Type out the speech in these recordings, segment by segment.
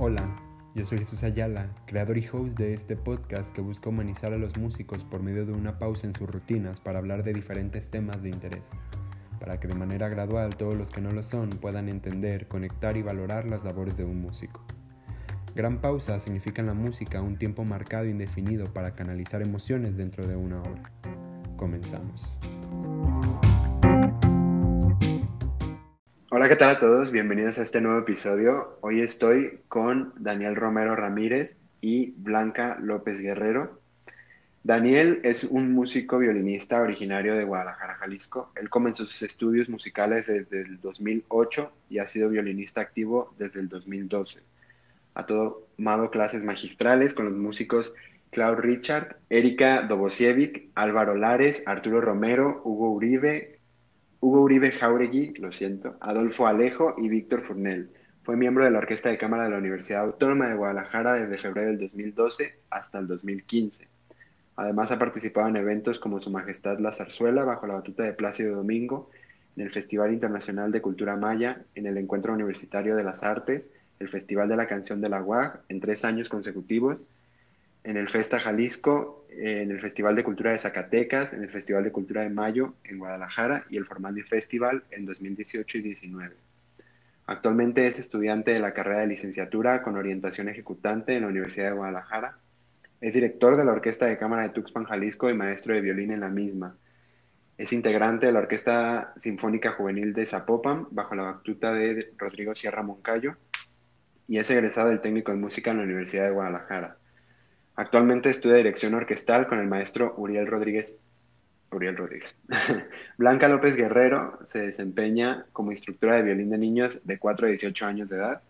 Hola, yo soy Jesús Ayala, creador y host de este podcast que busca humanizar a los músicos por medio de una pausa en sus rutinas para hablar de diferentes temas de interés, para que de manera gradual todos los que no lo son puedan entender, conectar y valorar las labores de un músico. Gran pausa significa en la música un tiempo marcado e indefinido para canalizar emociones dentro de una hora. Comenzamos. Hola, ¿qué tal a todos? Bienvenidos a este nuevo episodio. Hoy estoy con Daniel Romero Ramírez y Blanca López Guerrero. Daniel es un músico violinista originario de Guadalajara, Jalisco. Él comenzó sus estudios musicales desde el 2008 y ha sido violinista activo desde el 2012. Ha tomado clases magistrales con los músicos Claude Richard, Erika Dobosievic, Álvaro Lares, Arturo Romero, Hugo Uribe, Hugo Uribe Jauregui, lo siento, Adolfo Alejo y Víctor Furnel. Fue miembro de la Orquesta de Cámara de la Universidad Autónoma de Guadalajara desde febrero del 2012 hasta el 2015. Además ha participado en eventos como Su Majestad la Zarzuela bajo la batuta de Plácido Domingo, en el Festival Internacional de Cultura Maya, en el Encuentro Universitario de las Artes, el Festival de la Canción de la UAG en tres años consecutivos, en el Festa Jalisco, en el Festival de Cultura de Zacatecas, en el Festival de Cultura de Mayo en Guadalajara y el Formandi Festival en 2018 y 2019. Actualmente es estudiante de la carrera de licenciatura con orientación ejecutante en la Universidad de Guadalajara. Es director de la Orquesta de Cámara de Tuxpan, Jalisco y maestro de violín en la misma. Es integrante de la Orquesta Sinfónica Juvenil de Zapopan bajo la batuta de Rodrigo Sierra Moncayo y es egresado del técnico de música en la Universidad de Guadalajara. Actualmente estudia dirección orquestal con el maestro Uriel Rodríguez. Uriel Rodríguez. Blanca López Guerrero se desempeña como instructora de violín de niños de 4 a 18 años de edad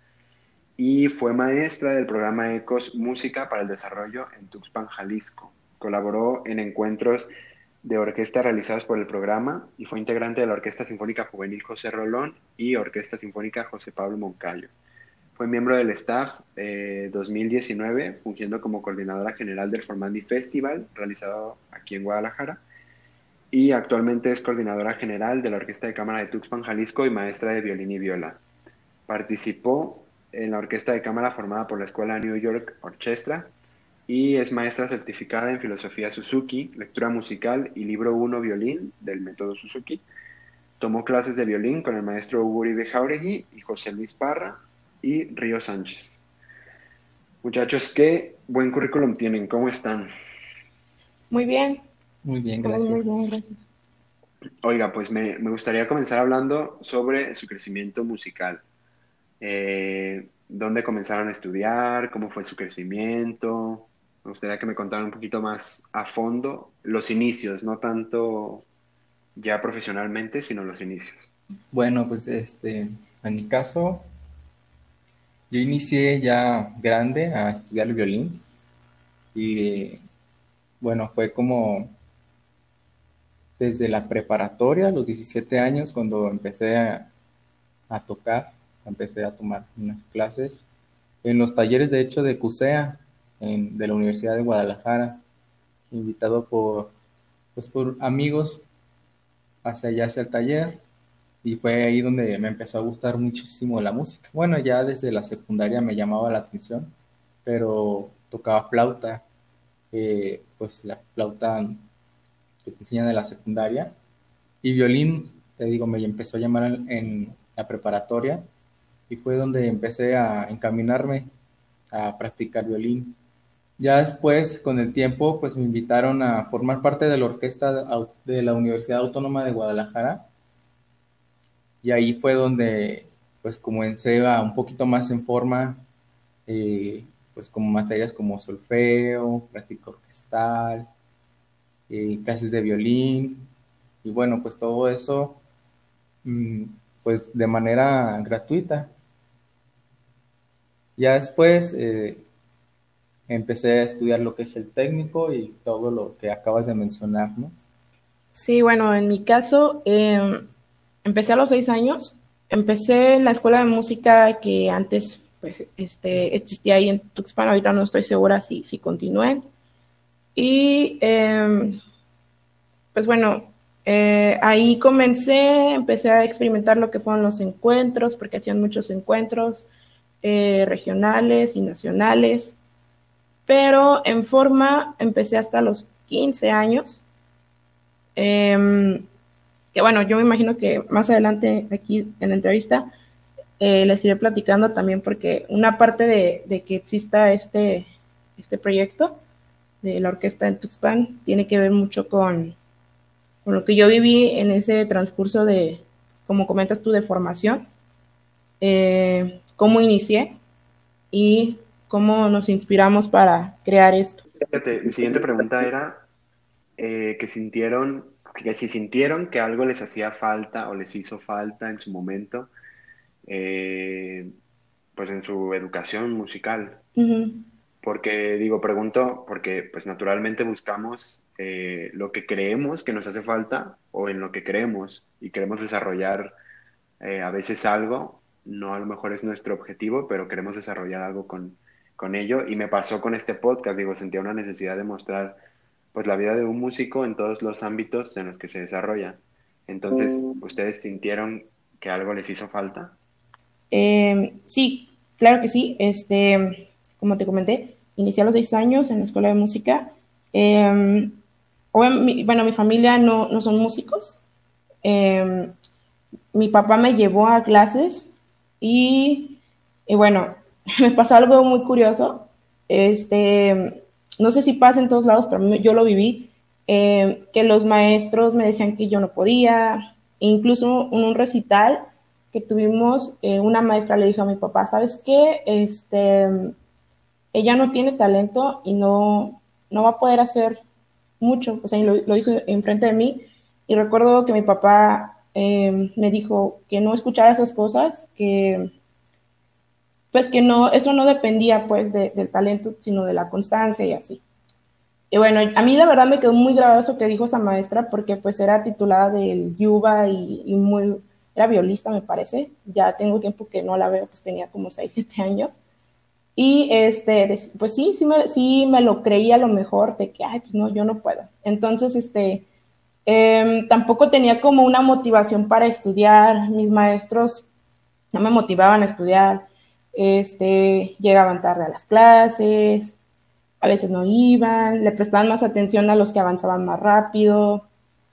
y fue maestra del programa ECOS Música para el Desarrollo en Tuxpan, Jalisco. Colaboró en encuentros de orquesta realizados por el programa y fue integrante de la Orquesta Sinfónica Juvenil José Rolón y Orquesta Sinfónica José Pablo Moncayo. Fue miembro del staff 2019, eh, fungiendo como coordinadora general del Formandi Festival, realizado aquí en Guadalajara. Y actualmente es coordinadora general de la Orquesta de Cámara de Tuxpan, Jalisco y maestra de violín y viola. Participó en la Orquesta de Cámara formada por la Escuela New York Orchestra y es maestra certificada en Filosofía Suzuki, Lectura Musical y Libro 1 Violín del método Suzuki. Tomó clases de violín con el maestro Hugo Uribe Jauregui y José Luis Parra y Río Sánchez. Muchachos, qué buen currículum tienen, ¿cómo están? Muy bien. Muy bien, gracias. Muy bien, gracias. Oiga, pues me, gustaría comenzar hablando sobre su crecimiento musical. Eh, ¿Dónde comenzaron a estudiar? ¿Cómo fue su crecimiento? Me gustaría que me contaran un poquito más a fondo los inicios, no tanto ya profesionalmente, sino los inicios. Bueno, pues este, en mi caso, yo inicié ya grande a estudiar el violín y bueno, fue como desde la preparatoria, a los 17 años, cuando empecé a, tocar, empecé a tomar unas clases en los talleres de hecho de CUSEA de la Universidad de Guadalajara, invitado por, pues, por amigos hacia allá hacia el taller y fue ahí donde me empezó a gustar muchísimo la música. Bueno, ya desde la secundaria me llamaba la atención, pero tocaba flauta, eh, pues la flauta que te enseñan de la secundaria, y violín, te digo, me empezó a llamar en, la preparatoria y fue donde empecé a encaminarme a practicar violín. Ya después, con el tiempo, pues me invitaron a formar parte de la orquesta de la Universidad Autónoma de Guadalajara y ahí fue donde pues comencé a un poquito más en forma, eh, pues como materias como solfeo, práctica orquestal, eh, clases de violín, y bueno, pues todo eso mm, pues de manera gratuita. Ya después eh, empecé a estudiar lo que es el técnico y todo lo que acabas de mencionar, ¿no? Sí, bueno, en mi caso, em, empecé a los seis años. Empecé en la escuela de música que antes pues, este, existía ahí en Tuxpan. Ahorita no estoy segura si, si continúen. Y em, pues bueno, eh, ahí comencé, empecé a experimentar lo que fueron los encuentros, porque hacían muchos encuentros. eh, regionales y nacionales, pero en forma empecé hasta los 15 años. Em, que bueno, yo me imagino que más adelante aquí en la entrevista eh, les iré platicando también porque una parte de, que exista este, este proyecto de la orquesta en Tuxpan tiene que ver mucho con, con lo que yo viví en ese transcurso de, como comentas tú, de formación, eh, cómo inicié y cómo nos inspiramos para crear esto. mi siguiente pregunta era eh, que sintieron, que si sintieron que algo les hacía falta o les hizo falta en su momento, eh, pues en su educación musical. Porque digo, pregunto, porque pues naturalmente buscamos eh, lo que creemos que nos hace falta o en lo que creemos y queremos desarrollar a veces algo, no a lo mejor es nuestro objetivo, pero queremos desarrollar algo con, con ello y me pasó con este podcast, digo, sentía una necesidad de mostrar pues la vida de un músico en todos los ámbitos en los que se desarrolla. Entonces, mm. ¿ustedes sintieron que algo les hizo falta? Em, sí, claro que sí. Este, como te comenté, inicié a los seis años en la escuela de música. Eh, bueno, mi familia no, no son músicos. Em, mi papá me llevó a clases y, y bueno, me pasó algo muy curioso. Este, no sé si pasa en todos lados, pero yo lo viví, eh, que los maestros me decían que yo no podía, incluso en un recital que tuvimos, eh, una maestra le dijo a mi papá, ¿sabes qué? Este, ella no tiene talento y no, no va a poder hacer mucho, o sea, lo, lo dijo enfrente de mí, y recuerdo que mi papá eh, me dijo que no escuchara esas cosas, que pues que no, eso no dependía pues del talento, sino de la constancia y así. Y bueno, a mí la verdad me quedó muy grabado eso que dijo esa maestra, porque pues era titulada del Yuba y, muy, era violista me parece, ya tengo tiempo que no la veo, pues tenía como 6, 7 años. Y este, pues sí, sí me, sí me lo creía lo mejor de que, ay, pues no, yo no puedo. Entonces, este, em, tampoco tenía como una motivación para estudiar, mis maestros no me motivaban a estudiar, este, llegaban tarde a las clases, a veces no iban, le prestaban más atención a los que avanzaban más rápido.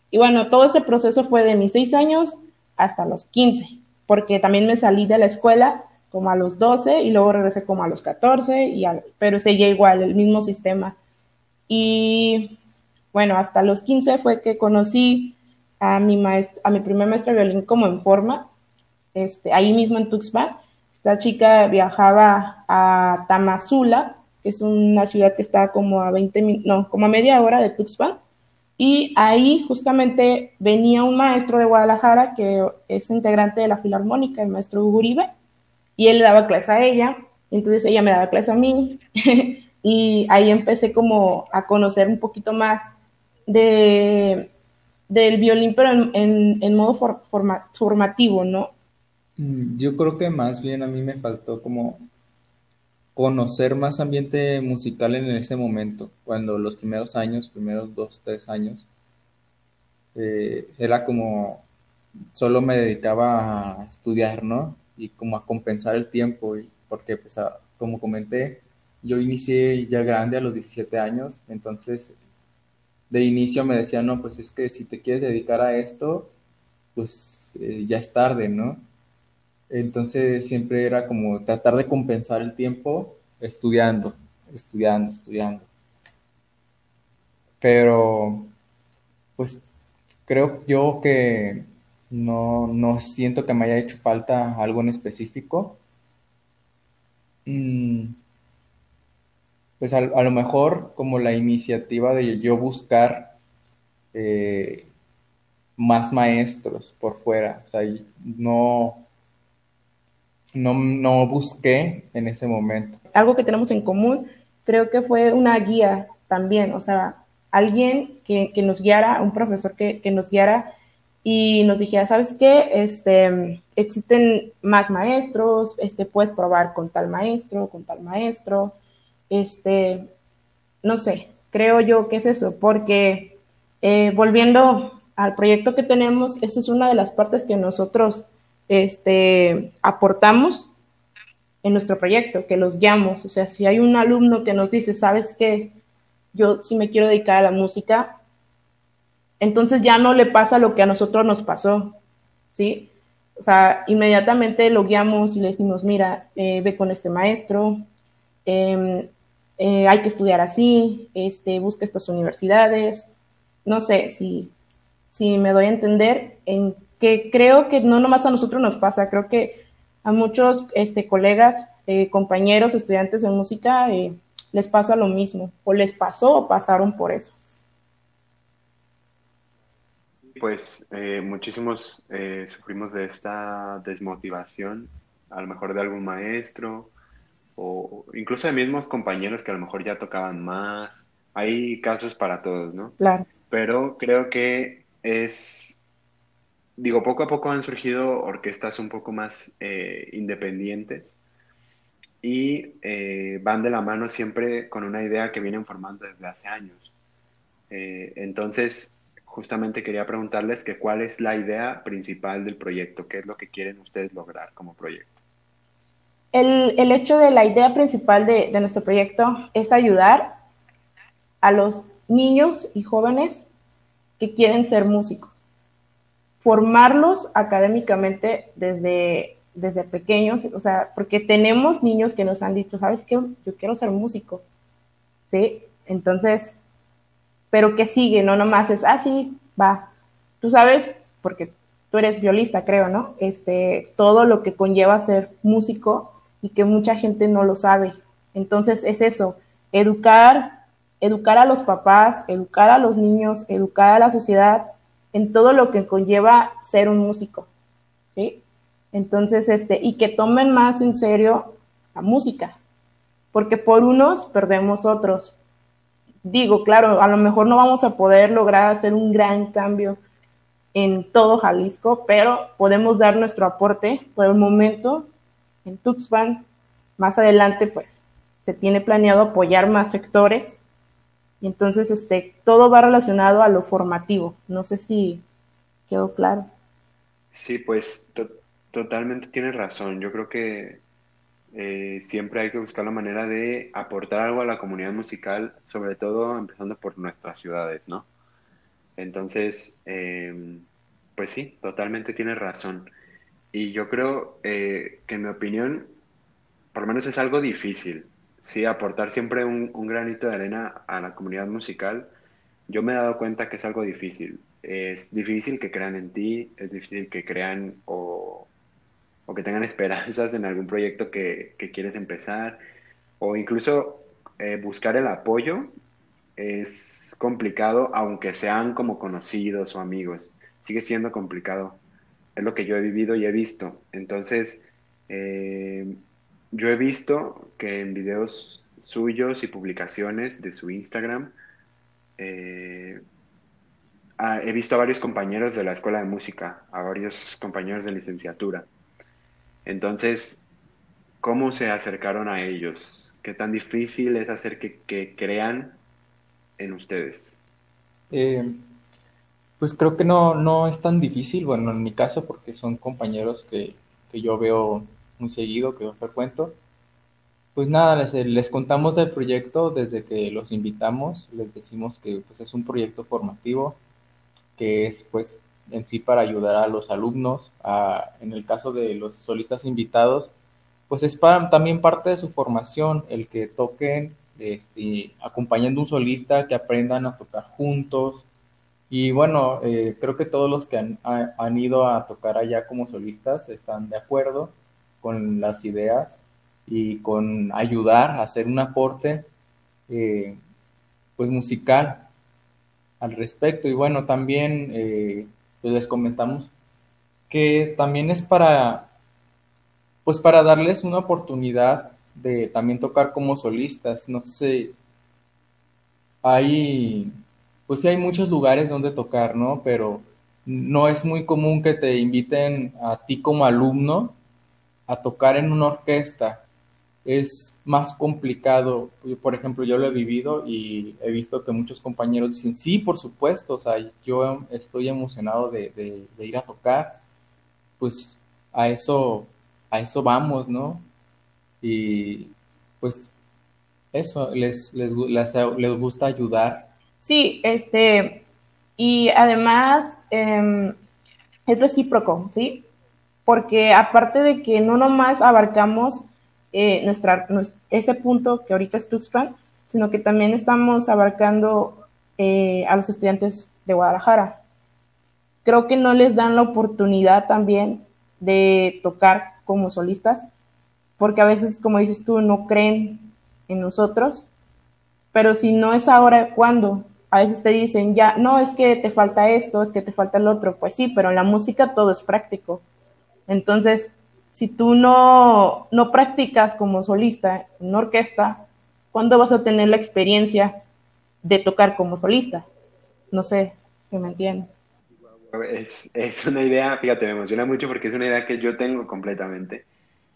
Y bueno, todo ese proceso fue de mis seis años hasta los 15, porque también me salí de la escuela como a los 12 y luego regresé como a los 14, y pero seguía igual, el mismo sistema. Y bueno, hasta los 15 fue que conocí a mi, maestro, a mi primer maestro de violín como en forma, este, ahí mismo en Tuxpan, esta chica viajaba a Tamazula, que es una ciudad que está como a 20 no, como a media hora de Tuxpan. Y ahí justamente venía un maestro de Guadalajara que es integrante de la Filarmónica, el maestro Uribe, y él le daba clase a ella, entonces ella me daba clase a mí, y ahí empecé como a conocer un poquito más de, del violín, pero en, modo formativo, ¿no? Mm, yo creo que más bien a mí me faltó como conocer más ambiente musical en ese momento, cuando los primeros años, primeros dos, tres años, eh, era como solo me dedicaba a estudiar, ¿no? Y como a compensar el tiempo, y porque pues como comenté, yo inicié ya grande a los 17 años, entonces de inicio me decían, no, pues es que si te quieres dedicar a esto, pues eh, ya es tarde, ¿no? Entonces siempre era como tratar de compensar el tiempo estudiando, estudiando, estudiando. Pero, pues creo yo que no, no siento que me haya hecho falta algo en específico. Mm, pues a, lo mejor como la iniciativa de yo buscar eh, más maestros por fuera, o sea, no, no, no busqué en ese momento. Algo que tenemos en común, creo que fue una guía también, o sea, alguien que, nos guiara, un profesor que, nos guiara y nos dijera, ¿sabes qué? Este, existen más maestros, este, puedes probar con tal maestro, con tal maestro, este, no sé, creo yo que es eso, porque eh, volviendo al proyecto que tenemos, esa es una de las partes que nosotros este, aportamos en nuestro proyecto, que los guiamos. O sea, si hay un alumno que nos dice, sabes qué, yo sí me quiero dedicar a la música, entonces ya no le pasa lo que a nosotros nos pasó, ¿sí? O sea, inmediatamente lo guiamos y le decimos, mira, eh, ve con este maestro, em, eh, hay que estudiar así, este, busca estas universidades, no sé si, si me doy a entender, en que creo que no nomás a nosotros nos pasa, creo que a muchos este, colegas, eh, compañeros, estudiantes de música, eh, les pasa lo mismo, o les pasó o pasaron por eso. Pues eh, muchísimos sufrimos de esta desmotivación, a lo mejor de algún maestro, o incluso de mismos compañeros que a lo mejor ya tocaban más. Hay casos para todos, ¿no? Claro. Pero creo que es digo, poco a poco han surgido orquestas un poco más eh, independientes y eh, van de la mano siempre con una idea que vienen formando desde hace años. Eh, entonces, justamente quería preguntarles cuál es la idea principal del proyecto, qué es lo que quieren ustedes lograr como proyecto. El, el hecho de la idea principal de, de nuestro proyecto es ayudar a los niños y jóvenes que quieren ser músicos formarlos académicamente desde, desde pequeños, o sea, porque tenemos niños que nos han dicho, ¿sabes qué? Yo quiero ser músico, ¿sí? Entonces, pero ¿qué sigue? No nomás es, ah, sí, va. Tú sabes, porque tú eres violista, creo, ¿no? Este, todo lo que conlleva ser músico y que mucha gente no lo sabe. Entonces, es eso, educar, educar a los papás, educar a los niños, educar a la sociedad en todo lo que conlleva ser un músico, ¿sí? Entonces, este, y que tomen más en serio la música, porque por unos perdemos otros. Digo, claro, a lo mejor no vamos a poder lograr hacer un gran cambio en todo Jalisco, pero podemos dar nuestro aporte por el momento en Tuxpan. Más adelante, pues, se tiene planeado apoyar más sectores entonces, este, todo va relacionado a lo formativo. No sé si quedó claro. Sí, pues totalmente tienes razón. Yo creo que eh, siempre hay que buscar la manera de aportar algo a la comunidad musical, sobre todo empezando por nuestras ciudades, ¿no? Entonces, em, pues sí, totalmente tienes razón. Y yo creo eh, que en mi opinión, por lo menos es algo difícil, sí, aportar siempre un, granito de arena a la comunidad musical, yo me he dado cuenta que es algo difícil. Es difícil que crean en ti, es difícil que crean o, que tengan esperanzas en algún proyecto que, quieres empezar, o incluso eh, buscar el apoyo es complicado, aunque sean como conocidos o amigos. Sigue siendo complicado. Es lo que yo he vivido y he visto. Entonces, eh, yo he visto que en videos suyos y publicaciones de su Instagram, eh, he visto a varios compañeros de la escuela de música, a varios compañeros de licenciatura. Entonces, ¿cómo se acercaron a ellos? ¿Qué tan difícil es hacer que, crean en ustedes? Eh, pues creo que no, no es tan difícil, bueno, en mi caso, porque son compañeros que, que yo veo muy seguido, que yo frecuento. Pues nada, les, les, contamos del proyecto desde que los invitamos, les decimos que pues, es un proyecto formativo, que es pues en sí para ayudar a los alumnos, a, en el caso de los solistas invitados, pues es para, también parte de su formación el que toquen este, acompañando un solista, que aprendan a tocar juntos. Y bueno, eh, creo que todos los que han, han ido a tocar allá como solistas están de acuerdo con las ideas y con ayudar a hacer un aporte eh, pues musical al respecto. Y bueno, también eh, pues les comentamos que también es para pues para darles una oportunidad de también tocar como solistas. No sé, hay, pues hay muchos lugares donde tocar, ¿no? Pero no es muy común que te inviten a ti como alumno a tocar en una orquesta es más complicado. Por ejemplo, yo lo he vivido y he visto que muchos compañeros dicen, sí, por supuesto, o sea, yo estoy emocionado de, ir a tocar, pues a eso, a eso vamos, ¿no? y pues eso, les, les, les, gusta ayudar. Sí, este, y además em, es recíproco, ¿sí? Porque aparte de que no nomás abarcamos eh, nuestra, ese punto que ahorita es Tuxpan, sino que también estamos abarcando eh, a los estudiantes de Guadalajara. Creo que no les dan la oportunidad también de tocar como solistas, porque a veces, como dices tú, no creen en nosotros, pero si no es ahora, ¿cuándo? A veces te dicen, ya, no, es que te falta esto, es que te falta el otro, pues sí, pero en la música todo es práctico. Entonces, si tú no, no practicas como solista en una orquesta, ¿cuándo vas a tener la experiencia de tocar como solista? No sé si me entiendes. Es, es, una idea, fíjate, me emociona mucho porque es una idea que yo tengo completamente.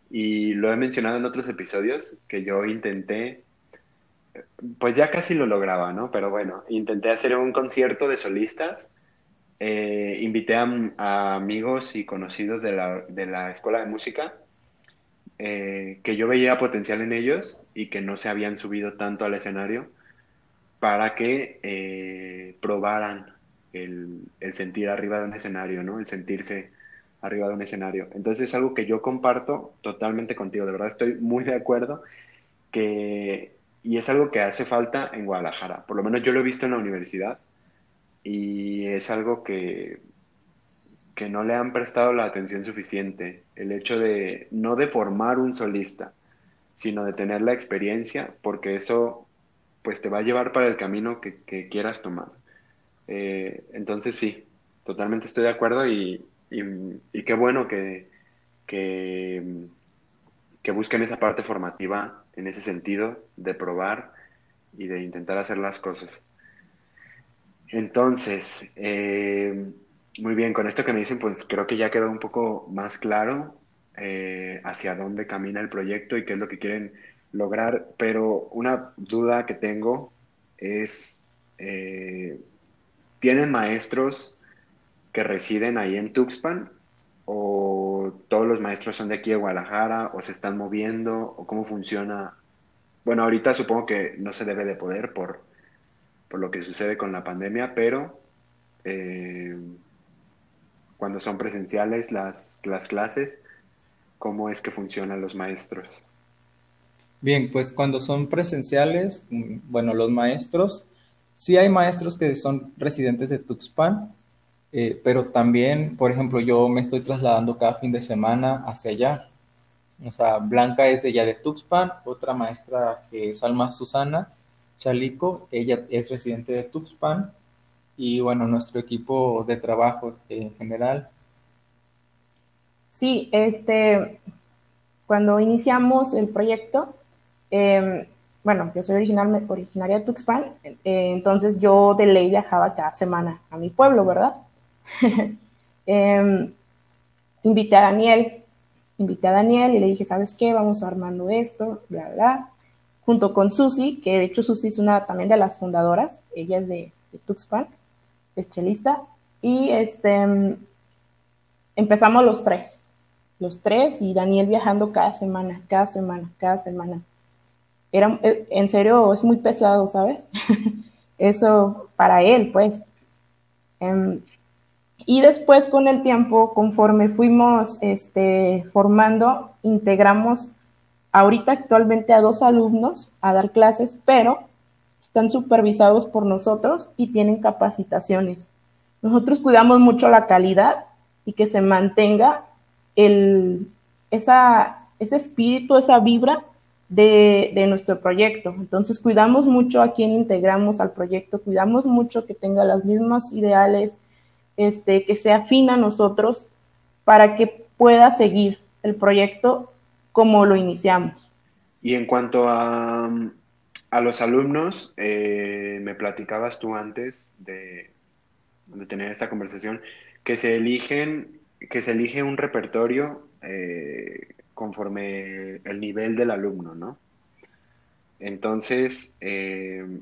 Y lo he mencionado en otros episodios que yo intenté, pues ya casi lo lograba, ¿no? Pero bueno, intenté hacer un concierto de solistas eh, invité a, amigos y conocidos de la, de la escuela de música eh, que yo veía potencial en ellos y que no se habían subido tanto al escenario para que eh, probaran el, el, sentir arriba de un escenario, ¿no? El sentirse arriba de un escenario. Entonces es algo que yo comparto totalmente contigo, de verdad estoy muy de acuerdo que, y es algo que hace falta en Guadalajara, por lo menos yo lo he visto en la universidad y es algo que, que no le han prestado la atención suficiente. El hecho de no de formar un solista, sino de tener la experiencia, porque eso pues te va a llevar para el camino que, quieras tomar. Eh, entonces sí, totalmente estoy de acuerdo y, y, qué bueno que, que, que busquen esa parte formativa en ese sentido de probar y de intentar hacer las cosas. Entonces, eh, muy bien, con esto que me dicen, pues creo que ya quedó un poco más claro eh, hacia dónde camina el proyecto y qué es lo que quieren lograr, pero una duda que tengo es, eh, ¿tienen maestros que residen ahí en Tuxpan? ¿O todos los maestros son de aquí de Guadalajara? ¿O se están moviendo? ¿O cómo funciona? Bueno, ahorita supongo que no se debe de poder por por lo que sucede con la pandemia, pero eh, cuando son presenciales las, las clases, ¿cómo es que funcionan los maestros? Bien, pues cuando son presenciales, mm, bueno, los maestros, sí hay maestros que son residentes de Tuxpan, eh, pero también, por ejemplo, yo me estoy trasladando cada fin de semana hacia allá. O sea, Blanca es de allá de Tuxpan, otra maestra que es Alma Susana, Chalico, ella es residente de Tuxpan y bueno, nuestro equipo de trabajo en general. Sí, este, cuando iniciamos el proyecto, em, bueno, yo soy originaria de Tuxpan, eh, entonces yo de ley viajaba cada semana a mi pueblo, ¿verdad? Em, invité a Daniel, invité a Daniel y le dije, ¿sabes qué? Vamos armando esto, bla, bla junto con Susi, que de hecho Susi es una también de las fundadoras, ella es de, Tuxpan, es chelista, y este, empezamos los tres, los tres, y Daniel viajando cada semana, cada semana, cada semana. Era, eh, en serio, es muy pesado, ¿sabes? Eso para él, pues. Em, y después con el tiempo, conforme fuimos este, formando, integramos ahorita actualmente a dos alumnos a dar clases, pero están supervisados por nosotros y tienen capacitaciones. Nosotros cuidamos mucho la calidad y que se mantenga el, esa, ese espíritu, esa vibra de, de, nuestro proyecto. Entonces cuidamos mucho a quien integramos al proyecto, cuidamos mucho que tenga los mismos ideales, este, que sea afín a nosotros para que pueda seguir el proyecto como lo iniciamos. Y en cuanto a, a los alumnos, eh, me platicabas tú antes de, tener esta conversación, que se eligen, que se elige un repertorio eh, conforme el nivel del alumno, ¿no? Entonces, eh,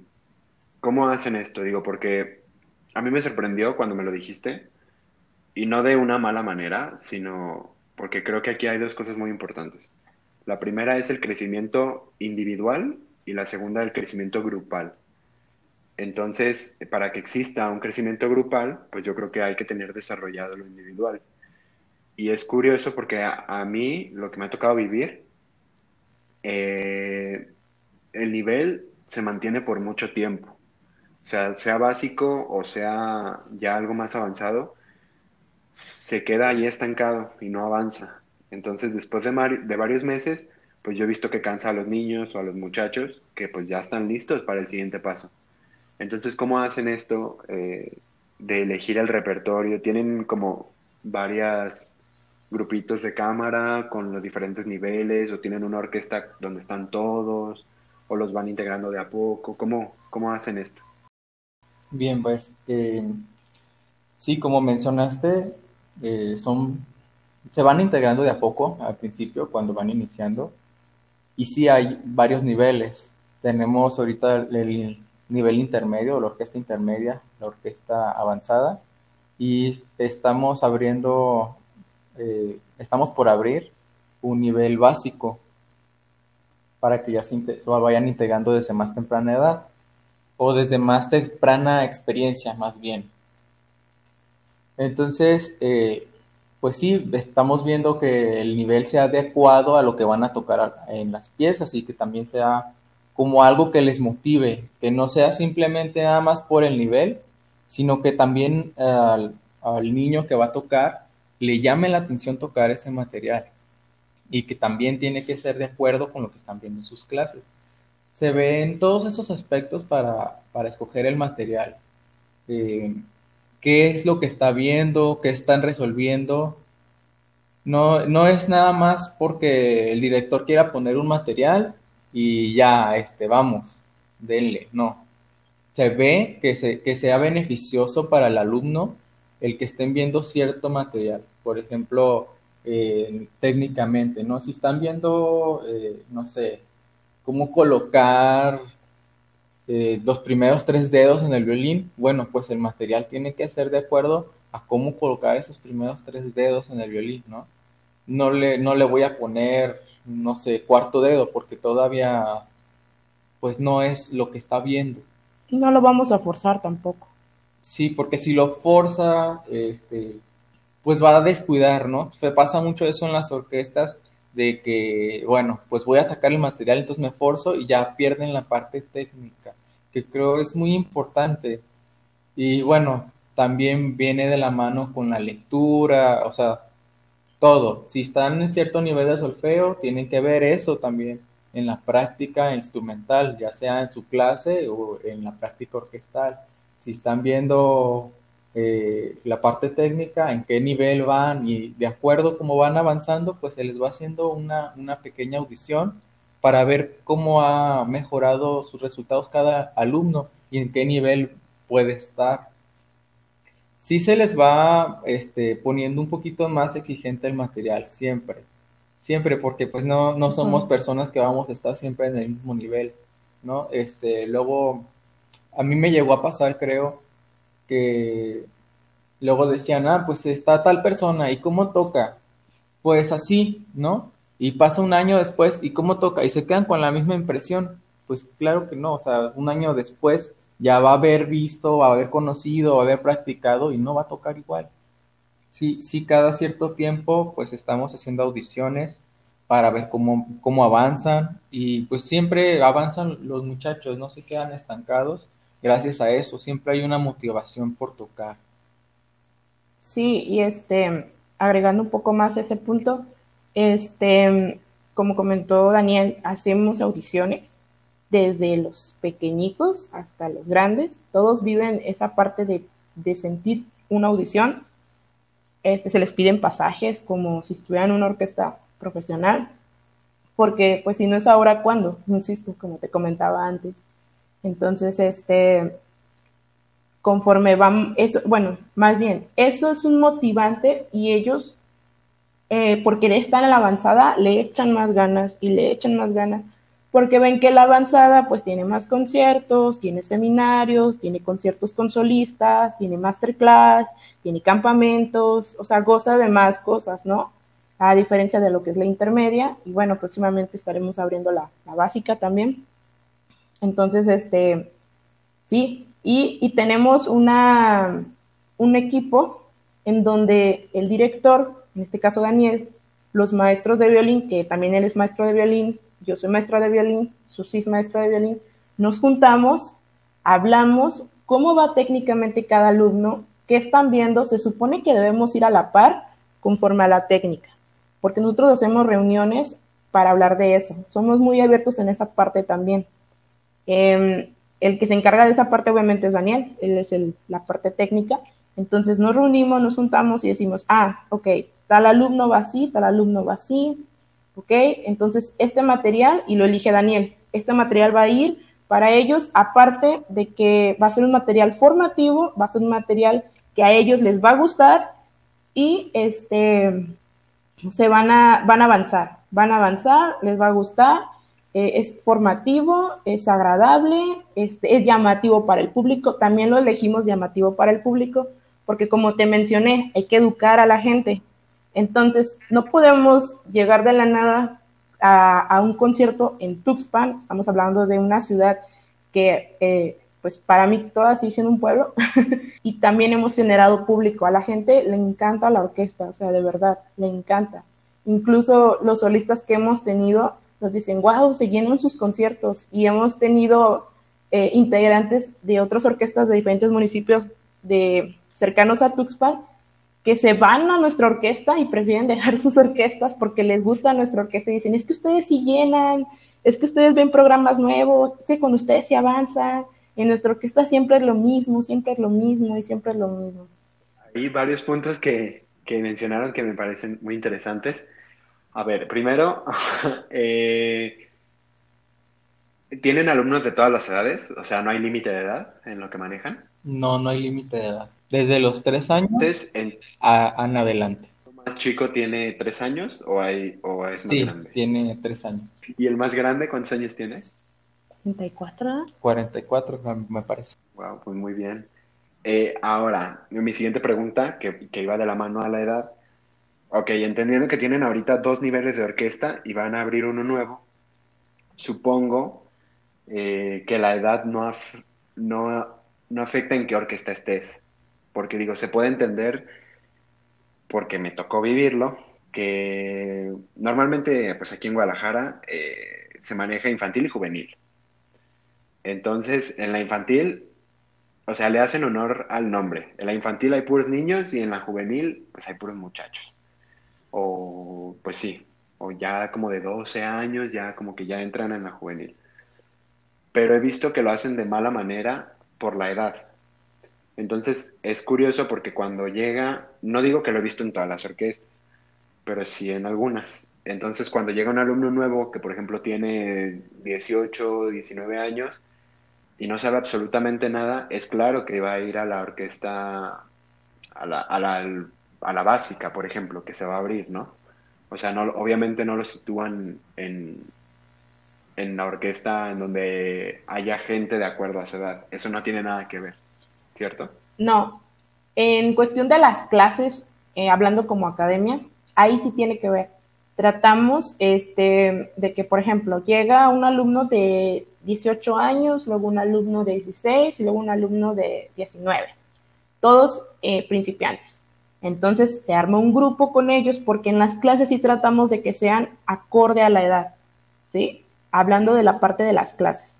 ¿cómo hacen esto? Digo, porque a mí me sorprendió cuando me lo dijiste, y no de una mala manera, sino porque creo que aquí hay dos cosas muy importantes. La primera es el crecimiento individual y la segunda el crecimiento grupal. Entonces, para que exista un crecimiento grupal, pues yo creo que hay que tener desarrollado lo individual. Y es curioso porque a, mí lo que me ha tocado vivir, eh, el nivel se mantiene por mucho tiempo. O sea, sea básico o sea ya algo más avanzado, se queda ahí estancado y no avanza. Entonces, después de, de varios meses, pues yo he visto que cansa a los niños o a los muchachos que pues ya están listos para el siguiente paso. Entonces, ¿cómo hacen esto eh, de elegir el repertorio? ¿Tienen como varias grupitos de cámara con los diferentes niveles o tienen una orquesta donde están todos o los van integrando de a poco? ¿Cómo, cómo hacen esto? Bien, pues eh, sí, como mencionaste, eh, son se van integrando de a poco al principio cuando van iniciando y sí hay varios niveles. Tenemos ahorita el nivel intermedio, la orquesta intermedia, la orquesta avanzada y estamos abriendo, eh, estamos por abrir un nivel básico para que ya se, vayan integrando desde más temprana edad o desde más temprana experiencia más bien. Entonces, eh, pues sí, estamos viendo que el nivel sea adecuado a lo que van a tocar en las piezas y que también sea como algo que les motive, que no sea simplemente nada más por el nivel, sino que también al, niño que va a tocar le llame la atención tocar ese material y que también tiene que ser de acuerdo con lo que están viendo en sus clases. Se ven todos esos aspectos para, escoger el material. Eh, qué es lo que está viendo, qué están resolviendo. No, no es nada más porque el director quiera poner un material y ya, este, vamos, denle, no. Se ve que, se, que sea beneficioso para el alumno el que estén viendo cierto material. Por ejemplo, eh, técnicamente, ¿no? Si están viendo, eh, no sé, cómo colocar eh, los primeros tres dedos en el violín, bueno, pues el material tiene que ser de acuerdo a cómo colocar esos primeros tres dedos en el violín, ¿no? No le, no le voy a poner, no sé, cuarto dedo, porque todavía, pues no es lo que está viendo. Y no lo vamos a forzar tampoco. Sí, porque si lo forza, este, pues va a descuidar, ¿no? Se pasa mucho eso en las orquestas, de que, bueno, pues voy a atacar el material, entonces me forzo y ya pierden la parte técnica, que creo es muy importante. Y bueno, también viene de la mano con la lectura, o sea, todo. Si están en cierto nivel de solfeo, tienen que ver eso también en la práctica instrumental, ya sea en su clase o en la práctica orquestal. Si están viendo eh, la parte técnica, en qué nivel van y de acuerdo a cómo van avanzando, pues se les va haciendo una, pequeña audición para ver cómo ha mejorado sus resultados cada alumno y en qué nivel puede estar. Sí se les va este, poniendo un poquito más exigente el material, siempre. Siempre, porque pues no, no somos personas que vamos a estar siempre en el mismo nivel, ¿no? Este, luego, a mí me llegó a pasar, creo, que luego decían, ah, pues está tal persona, ¿y cómo toca? Pues así, ¿no? Y pasa un año después, ¿y cómo toca? Y se quedan con la misma impresión. Pues claro que no, o sea, un año después ya va a haber visto, va a haber conocido, va a haber practicado y no va a tocar igual. Sí, sí, cada cierto tiempo pues estamos haciendo audiciones para ver cómo, cómo avanzan y pues siempre avanzan los muchachos, no se quedan estancados gracias a eso, siempre hay una motivación por tocar. Sí, y este, agregando un poco más ese punto, este, como comentó Daniel, hacemos audiciones desde los pequeñitos hasta los grandes. Todos viven esa parte de, de sentir una audición. Este, se les piden pasajes como si estuvieran en una orquesta profesional, porque pues si no es ahora, ¿cuándo? Insisto, como te comentaba antes. Entonces, este, conforme van, eso, bueno, más bien, eso es un motivante y ellos, eh, por querer en la avanzada, le echan más ganas y le echan más ganas, porque ven que la avanzada pues tiene más conciertos, tiene seminarios, tiene conciertos con solistas, tiene masterclass, tiene campamentos, o sea, goza de más cosas, ¿no? a diferencia de lo que es la intermedia, y bueno, próximamente estaremos abriendo la, básica también. Entonces, este, sí, y, y tenemos una, un equipo en donde el director, en este caso Daniel, los maestros de violín, que también él es maestro de violín, yo soy maestra de violín, Susi es maestra de violín, nos juntamos, hablamos cómo va técnicamente cada alumno, qué están viendo, se supone que debemos ir a la par conforme a la técnica, porque nosotros hacemos reuniones para hablar de eso, somos muy abiertos en esa parte también. Em, el que se encarga de esa parte obviamente es Daniel, él es el, la parte técnica, entonces nos reunimos, nos juntamos y decimos, ah, ok, tal alumno va así, tal alumno va así, ¿ok? Entonces, este material, y lo elige Daniel, este material va a ir para ellos, aparte de que va a ser un material formativo, va a ser un material que a ellos les va a gustar y este, se van a, van a avanzar, van a avanzar, les va a gustar, eh, es formativo, es agradable, este, es llamativo para el público, también lo elegimos llamativo para el público, porque como te mencioné, hay que educar a la gente, entonces, no podemos llegar de la nada a, un concierto en Tuxpan, estamos hablando de una ciudad que, eh, pues para mí todas siguen un pueblo, y también hemos generado público. A la gente le encanta la orquesta, o sea, de verdad, le encanta. Incluso los solistas que hemos tenido nos dicen, wow, se llenan sus conciertos, y hemos tenido eh, integrantes de otras orquestas de diferentes municipios de cercanos a Tuxpan que se van a nuestra orquesta y prefieren dejar sus orquestas porque les gusta nuestra orquesta y dicen, es que ustedes sí llenan, es que ustedes ven programas nuevos, que con ustedes se avanza, en nuestra orquesta siempre es lo mismo, siempre es lo mismo y siempre es lo mismo. Hay varios puntos que, que mencionaron que me parecen muy interesantes. A ver, primero, eh, ¿tienen alumnos de todas las edades? O sea, ¿no hay límite de edad en lo que manejan? No, no hay límite de edad. Desde los tres años en, a, en adelante. ¿El más chico tiene tres años o, hay, o es más grande? tiene tres años. ¿Y el más grande cuántos años tiene? 44. 44, me parece. Wow, pues muy bien. Eh, ahora, mi siguiente pregunta, que, que iba de la mano a la edad. Ok, entendiendo que tienen ahorita dos niveles de orquesta y van a abrir uno nuevo, supongo eh, que la edad no, no, no afecta en qué orquesta estés porque digo, se puede entender, porque me tocó vivirlo, que normalmente, pues aquí en Guadalajara, eh, se maneja infantil y juvenil. Entonces, en la infantil, o sea, le hacen honor al nombre. En la infantil hay puros niños y en la juvenil, pues hay puros muchachos. O, pues sí, o ya como de 12 años, ya como que ya entran en la juvenil. Pero he visto que lo hacen de mala manera por la edad. Entonces es curioso porque cuando llega, no digo que lo he visto en todas las orquestas, pero sí en algunas. Entonces cuando llega un alumno nuevo que por ejemplo tiene 18, 19 años y no sabe absolutamente nada, es claro que va a ir a la orquesta, a la, a la, a la básica, por ejemplo, que se va a abrir, ¿no? O sea, no, obviamente no lo sitúan en, en la orquesta en donde haya gente de acuerdo a su edad. Eso no tiene nada que ver. ¿Cierto? No. En cuestión de las clases, eh, hablando como academia, ahí sí tiene que ver. Tratamos este, de que, por ejemplo, llega un alumno de 18 años, luego un alumno de 16 y luego un alumno de 19. Todos eh, principiantes. Entonces se arma un grupo con ellos porque en las clases sí tratamos de que sean acorde a la edad, ¿sí? Hablando de la parte de las clases.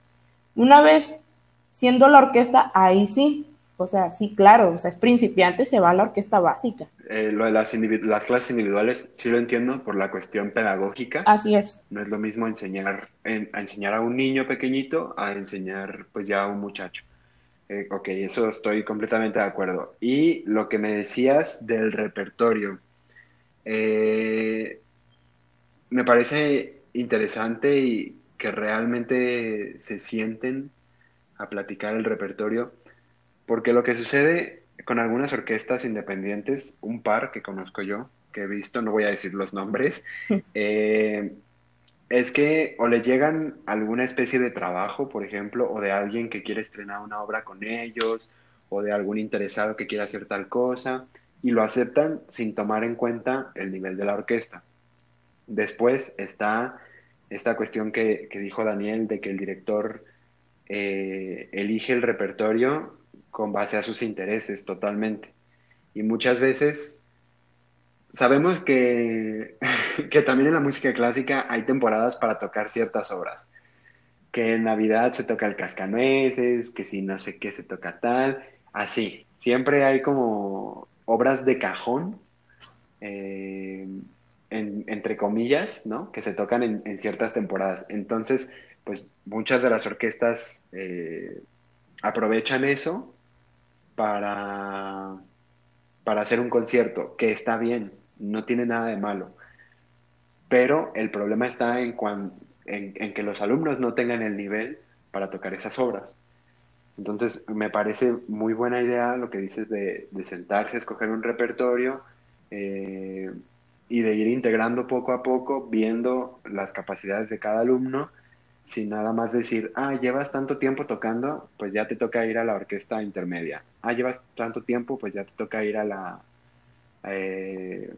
Una vez siendo la orquesta, ahí sí, o sea, sí, claro, o sea, es principiante, se va a la orquesta básica. Eh, lo de las, las, clases individuales sí lo entiendo por la cuestión pedagógica. Así es. No es lo mismo enseñar, a enseñar a un niño pequeñito a enseñar pues ya a un muchacho. Eh, ok, eso estoy completamente de acuerdo. Y lo que me decías del repertorio, eh, me parece interesante y que realmente se sienten a platicar el repertorio porque lo que sucede con algunas orquestas independientes, un par que conozco yo, que he visto, no voy a decir los nombres, eh, es que o le llegan alguna especie de trabajo, por ejemplo, o de alguien que quiere estrenar una obra con ellos, o de algún interesado que quiere hacer tal cosa, y lo aceptan sin tomar en cuenta el nivel de la orquesta. Después está esta cuestión que, dijo Daniel de que el director eh, elige el repertorio con base a sus intereses totalmente. Y muchas veces sabemos que, que también en la música clásica hay temporadas para tocar ciertas obras. Que en Navidad se toca el cascanueces, que si no sé qué se toca tal, así. Siempre hay como obras de cajón, eh, entre comillas, ¿no? Que se tocan en, ciertas temporadas. Entonces, pues muchas de las orquestas eh, aprovechan eso para, para hacer un concierto, que está bien, no tiene nada de malo. Pero el problema está en, en, que los alumnos no tengan el nivel para tocar esas obras. Entonces, me parece muy buena idea lo que dices de, sentarse, escoger un repertorio eh, y de ir integrando poco a poco, viendo las capacidades de cada alumno, sin nada más decir, ah, llevas tanto tiempo tocando, pues ya te toca ir a la orquesta intermedia. Ah, llevas tanto tiempo, pues ya te toca ir a la, eh,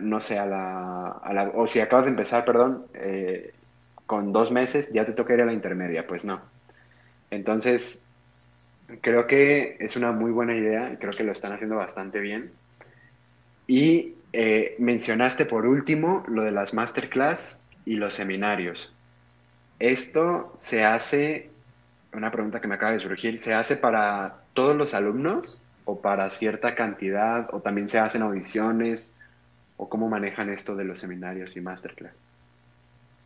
no sé, a la, o si acabas de empezar, perdón, eh, con dos meses, ya te toca ir a la intermedia, pues no. Entonces, creo que es una muy buena idea y creo que lo están haciendo bastante bien. Y eh, mencionaste por último lo de las masterclass y los seminarios. Esto se hace, una pregunta que me acaba de surgir, ¿se hace para todos los alumnos o para cierta cantidad o también se hacen audiciones o cómo manejan esto de los seminarios y masterclass?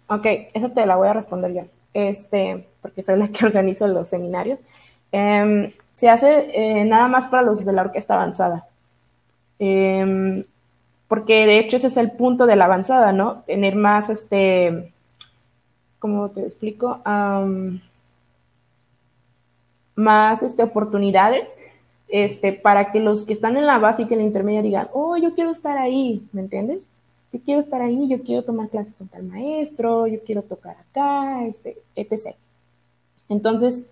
Ok, eso te la voy a responder yo, este, porque soy la que organizo los seminarios. Em, se hace eh, nada más para los de la orquesta avanzada. Em, porque de hecho ese es el punto de la avanzada, ¿no? Tener más, este, ¿cómo te explico? más este, oportunidades este, para que los que están en la básica y en la intermedia digan, oh, yo quiero estar ahí, ¿me entiendes? Yo quiero estar ahí, yo quiero tomar clases con tal maestro, yo quiero tocar acá, este, etc. Entonces,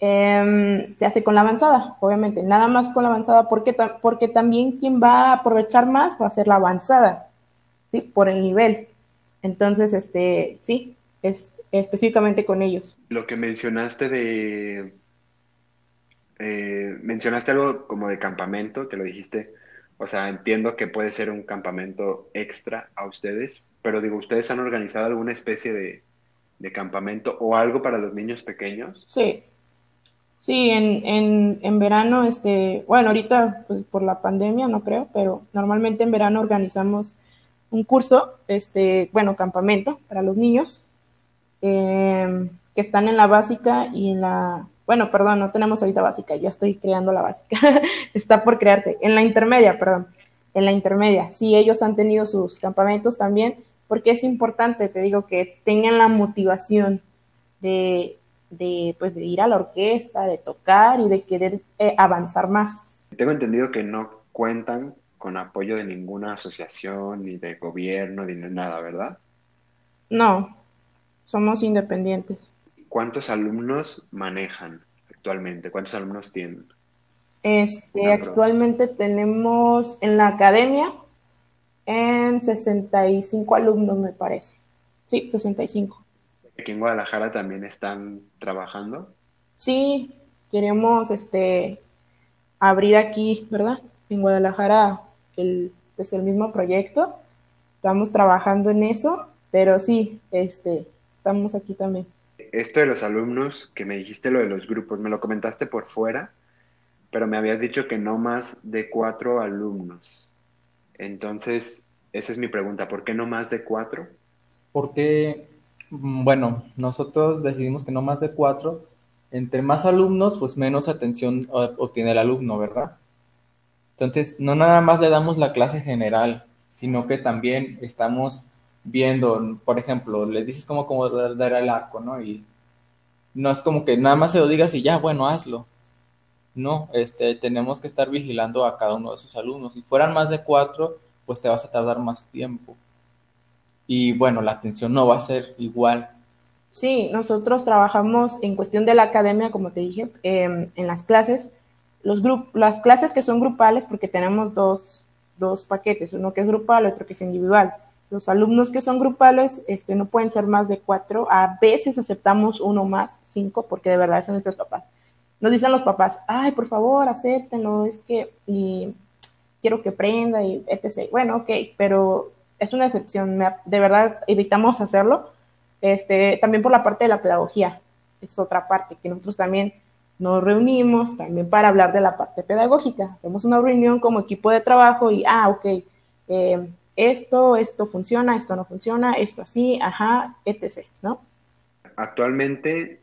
em, se hace con la avanzada, obviamente, nada más con la avanzada, porque, porque también quien va a aprovechar más va a ser la avanzada, ¿sí? Por el nivel. Entonces, este, sí, es específicamente con ellos. Lo que mencionaste de eh, mencionaste algo como de campamento, que lo dijiste. O sea, entiendo que puede ser un campamento extra a ustedes, pero digo, ¿ustedes han organizado alguna especie de, campamento o algo para los niños pequeños? Sí. Sí, en, en, verano, este, bueno, ahorita pues, por la pandemia no creo, pero normalmente en verano organizamos un curso, este, bueno, campamento para los niños eh, que están en la básica y en la bueno, perdón, no tenemos ahorita básica, ya estoy creando la básica, está por crearse, en la intermedia, perdón, en la intermedia, sí, ellos han tenido sus campamentos también, porque es importante, te digo, que tengan la motivación de, de, pues, de ir a la orquesta, de tocar y de querer eh, avanzar más. Tengo entendido que no cuentan con apoyo de ninguna asociación, ni de gobierno, ni de nada, ¿verdad? No, somos independientes. ¿Cuántos alumnos manejan actualmente? ¿Cuántos alumnos tienen? Este, actualmente tenemos en la academia en 65 alumnos, me parece. Sí, 65. ¿Aquí en Guadalajara también están trabajando? Sí, queremos este, abrir aquí, ¿verdad? En Guadalajara el, pues el mismo proyecto. Estamos trabajando en eso, pero sí, este, estamos aquí también esto de los alumnos, que me dijiste lo de los grupos, me lo comentaste por fuera, pero me habías dicho que no más de cuatro alumnos. Entonces, esa es mi pregunta, ¿por qué no más de cuatro? Porque, mm, bueno, nosotros decidimos que no más de cuatro. Entre más alumnos, pues menos atención obtiene el alumno, ¿verdad? Entonces, no nada más le damos la clase general, sino que también estamos viendo, por ejemplo, le dices cómo, cómo dar el arco, ¿no? Y no es como que nada más se lo digas y ya, bueno, hazlo. No, este, tenemos que estar vigilando a cada uno de esos alumnos. Si fueran más de cuatro, pues te vas a tardar más tiempo. Y bueno, la atención no va a ser igual. Sí, nosotros trabajamos en cuestión de la academia, como te dije, em, en las clases. Los las clases que son grupales, porque tenemos dos, dos paquetes, uno que es grupal, otro que es individual. Los alumnos que son grupales este, no pueden ser más de cuatro, a veces aceptamos uno más, cinco, porque de verdad son nuestros papás. Nos dicen los papás, ay, por favor, acéptenlo, es que y quiero que prenda y etc. Bueno, ok, pero es una excepción, de verdad evitamos hacerlo, este, también por la parte de la pedagogía, es otra parte que nosotros también nos reunimos también para hablar de la parte pedagógica. Hacemos una reunión como equipo de trabajo y, ah, ok, eh, esto, esto funciona, esto no funciona, esto así, ajá, etc., ¿no? Actualmente,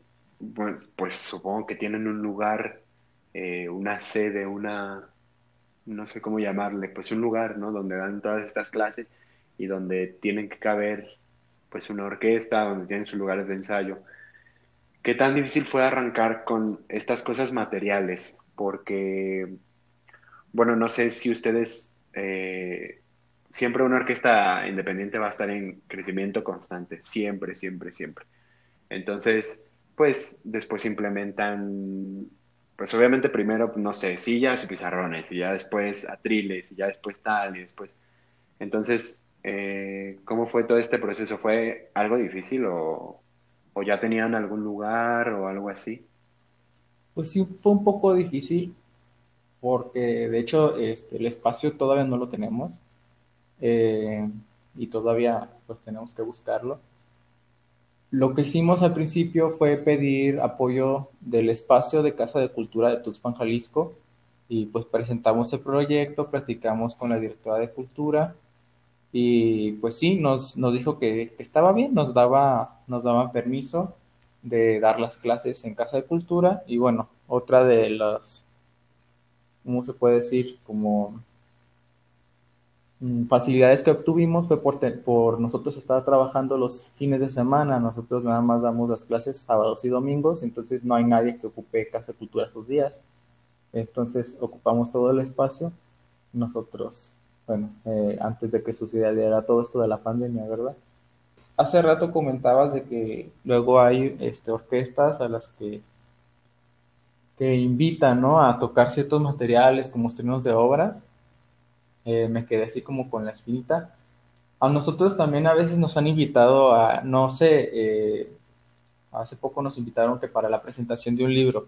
pues, pues supongo que tienen un lugar, eh, una sede, una, no sé cómo llamarle, pues un lugar, ¿no? Donde dan todas estas clases y donde tienen que caber, pues una orquesta, donde tienen sus lugares de ensayo. ¿Qué tan difícil fue arrancar con estas cosas materiales? Porque, bueno, no sé si ustedes, eh, siempre una orquesta independiente va a estar en crecimiento constante, siempre, siempre, siempre. Entonces, pues después implementan, pues obviamente primero, no sé, sillas y pizarrones, y ya después atriles, y ya después tal, y después... Entonces, eh, ¿cómo fue todo este proceso? ¿Fue algo difícil o, ¿O ya tenían algún lugar o algo así? Pues sí, fue un poco difícil porque de hecho este, el espacio todavía no lo tenemos eh, y todavía pues tenemos que buscarlo. Lo que hicimos al principio fue pedir apoyo del espacio de Casa de Cultura de Tuxpan, Jalisco, y pues presentamos el proyecto, platicamos con la directora de Cultura y pues sí, nos, nos dijo que, estaba bien, nos daba, nos daban permiso de dar las clases en Casa de Cultura y bueno, otra de las, ¿cómo se puede decir? Como facilidades que obtuvimos fue por, nosotros estar trabajando los fines de semana, nosotros nada más damos las clases sábados y domingos, entonces no hay nadie que ocupe Casa Cultura esos días, entonces ocupamos todo el espacio, nosotros bueno, eh, antes de que sucediera todo esto de la pandemia, ¿verdad? Hace rato comentabas de que luego hay este, orquestas a las que, que invitan ¿no? a tocar ciertos materiales como estrenos de obras. Eh, me quedé así como con la espinita. A nosotros también a veces nos han invitado a, no sé, eh, hace poco nos invitaron que para la presentación de un libro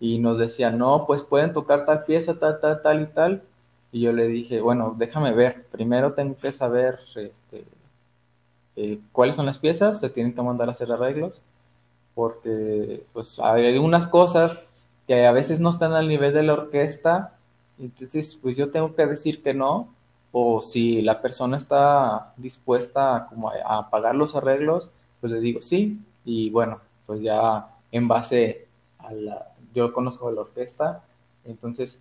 y nos decían, no, pues pueden tocar tal pieza, tal, tal, tal y tal, y yo le dije, bueno, déjame ver, primero tengo que saber este, eh, cuáles son las piezas, se tienen que mandar a hacer arreglos, porque pues hay unas cosas que a veces no están al nivel de la orquesta, entonces pues yo tengo que decir que no, o si la persona está dispuesta como a, pagar los arreglos, pues le digo sí, y bueno, pues ya en base a la, yo conozco la orquesta, entonces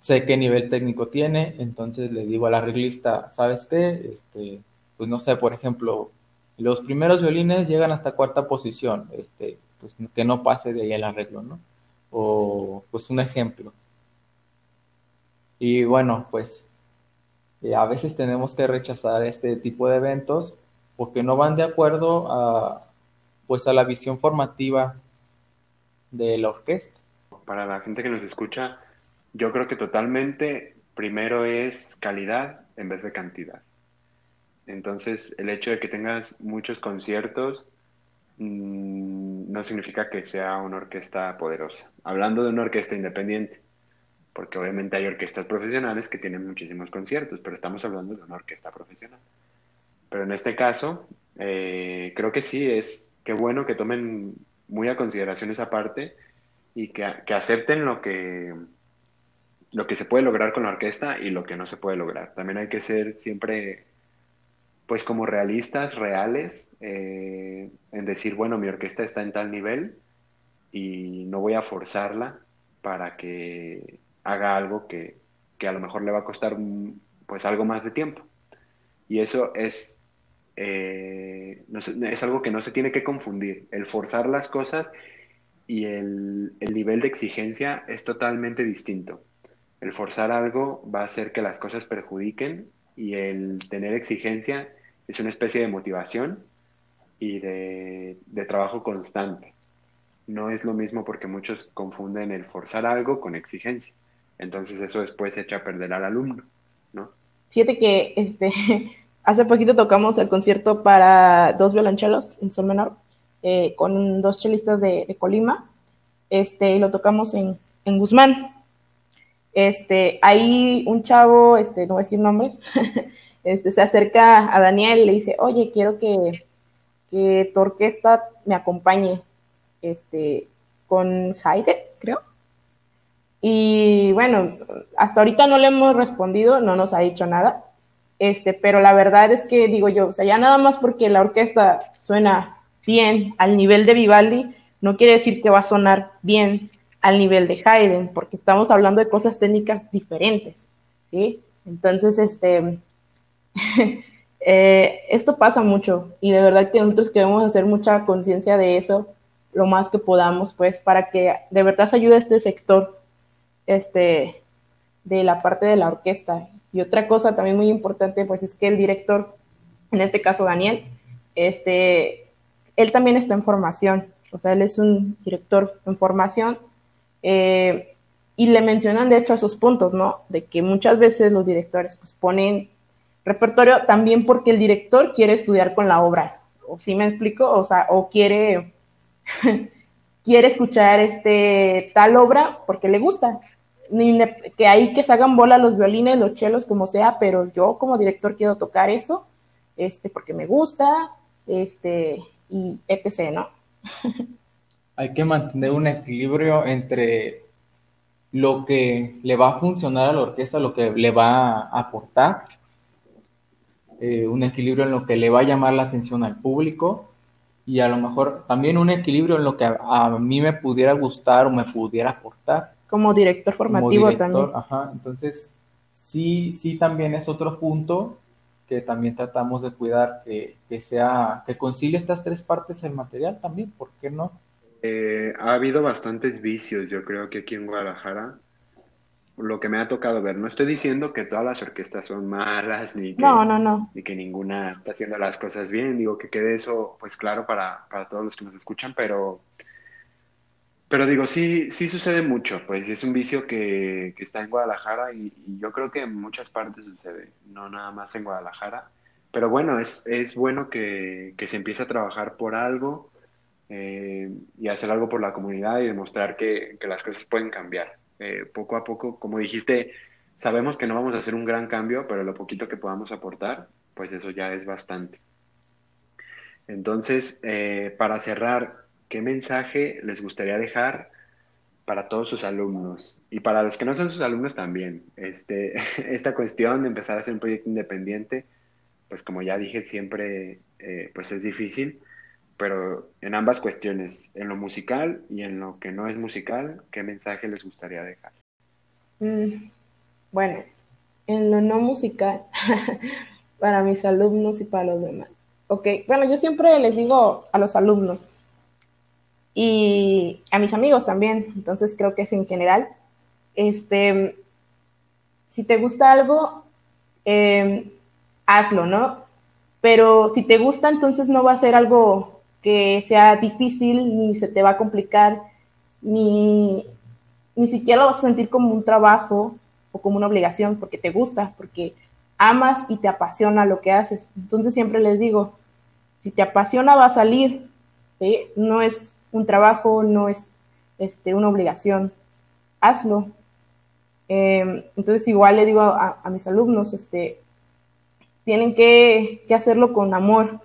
sé qué nivel técnico tiene, entonces le digo al arreglista, ¿sabes qué? Este, pues no sé, por ejemplo, los primeros violines llegan hasta cuarta posición, este, pues que no pase de ahí el arreglo, ¿no? O pues un ejemplo. Y bueno, pues eh, a veces tenemos que rechazar este tipo de eventos porque no van de acuerdo a pues a la visión formativa de la orquesta. Para la gente que nos escucha, yo creo que totalmente, primero es calidad en vez de cantidad. Entonces, el hecho de que tengas muchos conciertos mm, no significa que sea una orquesta poderosa. Hablando de una orquesta independiente, porque obviamente hay orquestas profesionales que tienen muchísimos conciertos, pero estamos hablando de una orquesta profesional. Pero en este caso, eh, creo que sí, es que bueno que tomen muy a consideración esa parte y que, que acepten lo que, lo que se puede lograr con la orquesta y lo que no se puede lograr. También hay que ser siempre, pues como realistas, reales, eh, en decir, bueno, mi orquesta está en tal nivel y no voy a forzarla para que haga algo que, a lo mejor le va a costar pues algo más de tiempo. Y eso es, eh, es algo que no se tiene que confundir. El forzar las cosas y el, el nivel de exigencia es totalmente distinto el forzar algo va a hacer que las cosas perjudiquen y el tener exigencia es una especie de motivación y de, trabajo constante. No es lo mismo porque muchos confunden el forzar algo con exigencia. Entonces eso después echa a perder al alumno, ¿no? fíjate que este, hace poquito tocamos el concierto para dos violonchelos en sol menor eh, con dos chelistas de, Colima este, y lo tocamos en, en Guzmán. Este, ahí un chavo, este, no voy a decir nombres, este, se acerca a Daniel y le dice, oye, quiero que, que tu orquesta me acompañe este, con creo. Y bueno, hasta ahorita no le hemos respondido, no nos ha dicho nada. Este, pero la verdad es que digo yo, o sea, ya nada más porque la orquesta suena bien al nivel de Vivaldi, no quiere decir que va a sonar bien al nivel de Haydn, porque estamos hablando de cosas técnicas diferentes, ¿sí? Entonces, este, eh, esto pasa mucho y de verdad que nosotros queremos hacer mucha conciencia de eso lo más que podamos, pues, para que de verdad se ayude a este sector, este, de la parte de la orquesta. Y otra cosa también muy importante, pues, es que el director, en este caso Daniel, este, él también está en formación, o sea, él es un director en formación eh, y le mencionan, de hecho, esos puntos, ¿no? De que muchas veces los directores pues ponen repertorio también porque el director quiere estudiar con la obra, o si me explico, o sea, o quiere, quiere escuchar este tal obra porque le gusta. Que ahí que se hagan bola los violines, los chelos, como sea, pero yo como director quiero tocar eso, este, porque me gusta, este, y etc., ¿no? hay que mantener un equilibrio entre lo que le va a funcionar a la orquesta, lo que le va a aportar, eh, un equilibrio en lo que le va a llamar la atención al público y a lo mejor también un equilibrio en lo que a, mí me pudiera gustar o me pudiera aportar. Como director formativo también. Ajá, entonces sí, sí también es otro punto que también tratamos de cuidar que, que sea, que concilie estas tres partes del material también, ¿por qué no? Eh, ha habido bastantes vicios, yo creo que aquí en Guadalajara, lo que me ha tocado ver. No estoy diciendo que todas las orquestas son malas, ni que, no, no, no. ni que ninguna está haciendo las cosas bien. Digo que quede eso, pues claro, para, para todos los que nos escuchan, pero, pero digo, sí, sí sucede mucho, pues es un vicio que, que está en Guadalajara y, yo creo que en muchas partes sucede, no nada más en Guadalajara. Pero bueno, es, es bueno que, que se empiece a trabajar por algo eh, y hacer algo por la comunidad y demostrar que, que las cosas pueden cambiar. Eh, poco a poco, como dijiste, sabemos que no vamos a hacer un gran cambio, pero lo poquito que podamos aportar, pues eso ya es bastante. Entonces, eh, para cerrar, ¿qué mensaje les gustaría dejar para todos sus alumnos? Y para los que no son sus alumnos también. Este, esta cuestión de empezar a hacer un proyecto independiente, pues como ya dije, siempre pues es difícil pero en ambas cuestiones, en lo musical y en lo que no es musical, ¿qué mensaje les gustaría dejar? Mm, bueno, en lo no musical, para mis alumnos y para los demás. Ok, bueno, yo siempre les digo a los alumnos y a mis amigos también, entonces creo que es en general, este, si te gusta algo, em, hazlo, ¿no? Pero si te gusta, entonces no va a ser algo que sea difícil, ni se te va a complicar, ni, ni siquiera lo vas a sentir como un trabajo o como una obligación, porque te gusta, porque amas y te apasiona lo que haces. Entonces siempre les digo, si te apasiona va a salir, no es un trabajo, no es este, una obligación, hazlo. Em, entonces igual le digo a, mis alumnos, este, tienen que, hacerlo con amor,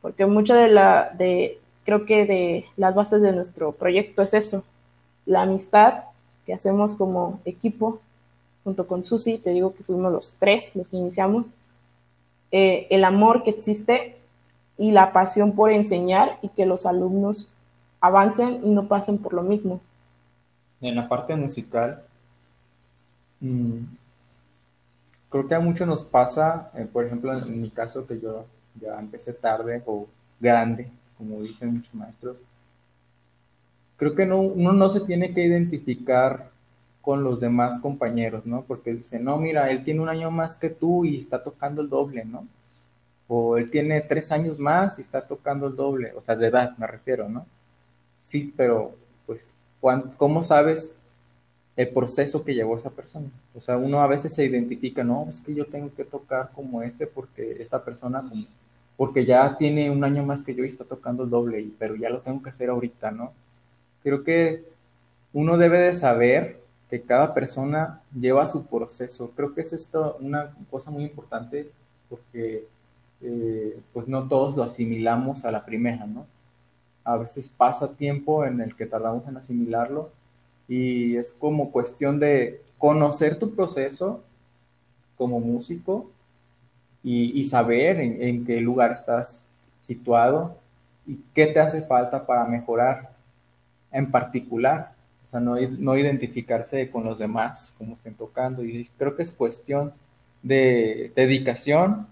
porque mucha de la, de, creo que de las bases de nuestro proyecto es eso, la amistad que hacemos como equipo, junto con Susi, te digo que fuimos los tres los que iniciamos, eh, el amor que existe y la pasión por enseñar y que los alumnos avancen y no pasen por lo mismo. En la parte musical, mm, creo que a muchos nos pasa, eh, por ejemplo, en mi caso, que yo ya empecé tarde o grande, como dicen muchos maestros. Creo que no, uno no se tiene que identificar con los demás compañeros, ¿no? Porque dice, no, mira, él tiene un año más que tú y está tocando el doble, ¿no? O él tiene tres años más y está tocando el doble, o sea, de edad me refiero, ¿no? Sí, pero pues, ¿cómo sabes el proceso que llevó esa persona. O sea, uno a veces se identifica, no, es que yo tengo que tocar como este porque esta persona, porque ya tiene un año más que yo y está tocando el doble, pero ya lo tengo que hacer ahorita, ¿no? Creo que uno debe de saber que cada persona lleva su proceso. Creo que es esto una cosa muy importante porque eh, pues no todos lo asimilamos a la primera, ¿no? A veces pasa tiempo en el que tardamos en asimilarlo y es como cuestión de conocer tu proceso como músico y, saber en, qué lugar estás situado y qué te hace falta para mejorar en particular. O sea, no, no identificarse con los demás como estén tocando. Y creo que es cuestión de dedicación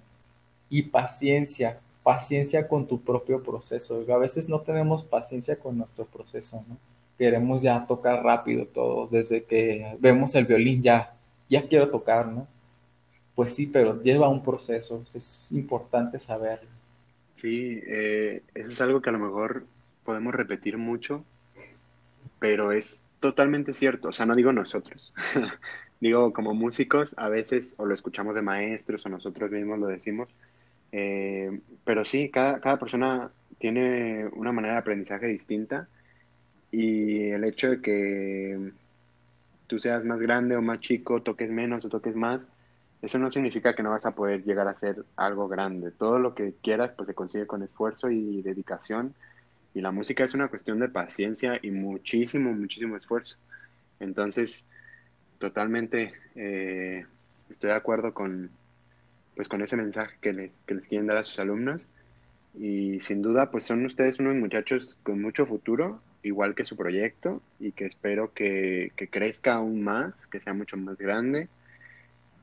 y paciencia. Paciencia con tu propio proceso. A veces no tenemos paciencia con nuestro proceso, ¿no? queremos ya tocar rápido todo, desde que vemos el violín ya, ya quiero tocar, ¿no? Pues sí, pero lleva un proceso, es importante saberlo. Sí, eh, eso es algo que a lo mejor podemos repetir mucho, pero es totalmente cierto, o sea, no digo nosotros, digo como músicos, a veces o lo escuchamos de maestros o nosotros mismos lo decimos, eh, pero sí, cada, cada persona tiene una manera de aprendizaje distinta y el hecho de que tú seas más grande o más chico, toques menos o toques más, eso no significa que no vas a poder llegar a ser algo grande. Todo lo que quieras pues se consigue con esfuerzo y dedicación y la música es una cuestión de paciencia y muchísimo, muchísimo esfuerzo. Entonces, totalmente eh, estoy de acuerdo con, pues, con ese mensaje que les, que les quieren dar a sus alumnos y sin duda pues son ustedes unos muchachos con mucho futuro igual que su proyecto y que espero que, crezca aún más, que sea mucho más grande.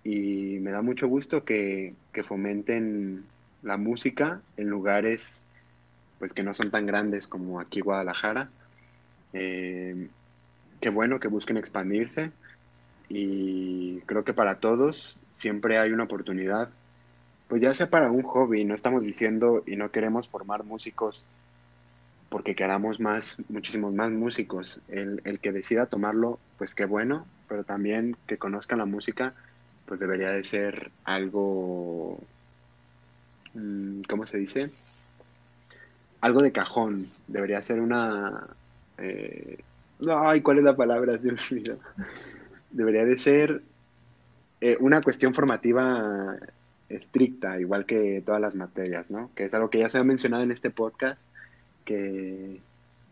Y me da mucho gusto que, fomenten la música en lugares pues que no son tan grandes como aquí Guadalajara. Eh, qué bueno que busquen expandirse y creo que para todos siempre hay una oportunidad, pues ya sea para un hobby, no estamos diciendo y no queremos formar músicos porque queramos más, muchísimos más músicos. El, el, que decida tomarlo, pues qué bueno, pero también que conozcan la música, pues debería de ser algo, mm, ¿cómo se dice? Algo de cajón, debería ser una... Eh, ay, ¿cuál es la palabra? Se Debería de ser eh, una cuestión formativa estricta, igual que todas las materias, ¿no? Que es algo que ya se ha mencionado en este podcast que,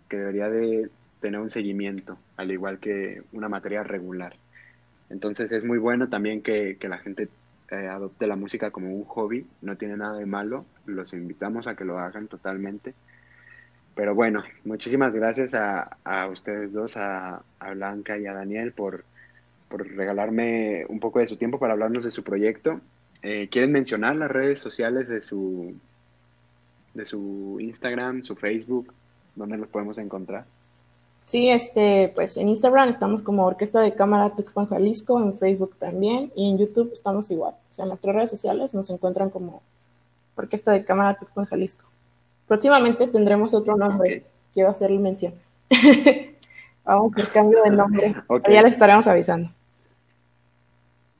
debería de tener un seguimiento, al igual que una materia regular. Entonces es muy bueno también que, la gente eh, adopte la música como un hobby, no tiene nada de malo, los invitamos a que lo hagan totalmente. Pero bueno, muchísimas gracias a, ustedes dos, a, Blanca y a Daniel, por, regalarme un poco de su tiempo para hablarnos de su proyecto. Eh, ¿Quieren mencionar las redes sociales de su, de su Instagram, su Facebook, ¿dónde los podemos encontrar? Sí, este, pues en Instagram estamos como Orquesta de Cámara Tuxpan Jalisco, en Facebook también, y en YouTube estamos igual. O sea, en las tres redes sociales nos encuentran como Orquesta de Cámara Tuxpan Jalisco. Próximamente tendremos otro nombre, quiero hacerle mención. Vamos el cambio de nombre. Ya les estaremos avisando.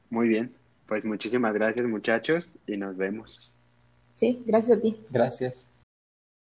Muy bien, pues muchísimas gracias muchachos y nos vemos. Sí, gracias a ti. Gracias.